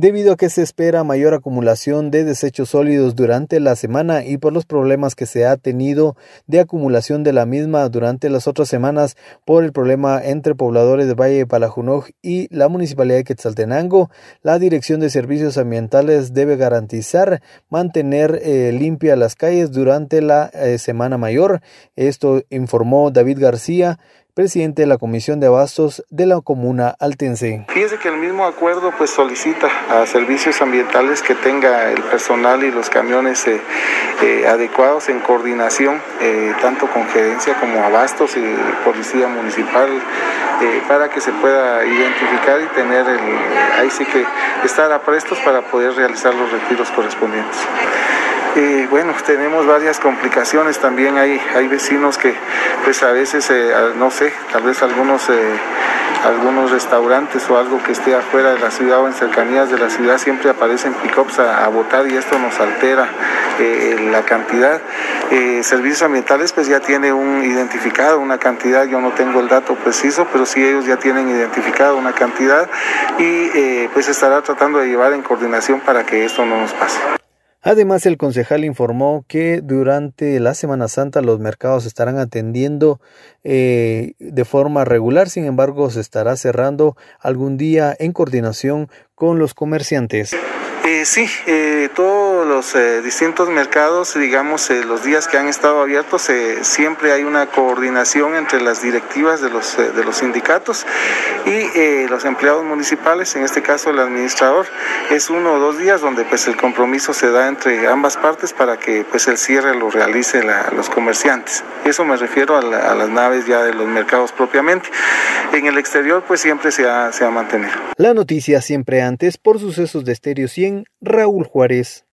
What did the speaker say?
debido a que se espera mayor acumulación de desechos sólidos durante la semana y por los problemas que se ha tenido de acumulación de la misma durante las otras semanas por el problema entre pobladores de Valle de Palajunoj y la Municipalidad de Quetzaltenango, la Dirección de Servicios Ambientales debe garantizar mantener eh, limpias las calles durante la eh, Semana Mayor. Esto informó David García, presidente de la Comisión de Abastos de la Comuna Altense. Fíjese que el mismo acuerdo pues solicita a servicios ambientales que tenga el personal y los camiones eh, eh, adecuados en coordinación, eh, tanto con gerencia como Abastos y Policía Municipal, para que se pueda identificar y tener el, ahí sí que estar a prestos para poder realizar los retiros correspondientes. Bueno, tenemos varias complicaciones también. Hay, hay vecinos que, pues a veces, eh, no sé, tal vez algunos, eh, algunos restaurantes o algo que esté afuera de la ciudad o en cercanías de la ciudad siempre aparecen pick-ups a, votar y esto nos altera eh, la cantidad. servicios ambientales, pues ya tiene un identificado una cantidad. Yo no tengo el dato preciso, pero sí ellos ya tienen identificado una cantidad y pues estará tratando de llevar en coordinación para que esto no nos pase. Además, el concejal informó que durante la Semana Santa los mercados estarán atendiendo eh, de forma regular, sin embargo, se estará cerrando algún día en coordinación con los comerciantes. Eh, sí, eh, todos los eh, distintos mercados, digamos, eh, los días que han estado abiertos, siempre hay una coordinación entre las directivas de los, de los sindicatos y los empleados municipales, en este caso el administrador. Es uno o dos días donde pues el compromiso se da entre ambas partes para que pues el cierre lo realice los comerciantes. Eso me refiero a, las naves ya de los mercados propiamente. En el exterior pues siempre se ha, se ha mantenido. La noticia siempre antes por sucesos de Estéreo 100 Raúl Juárez.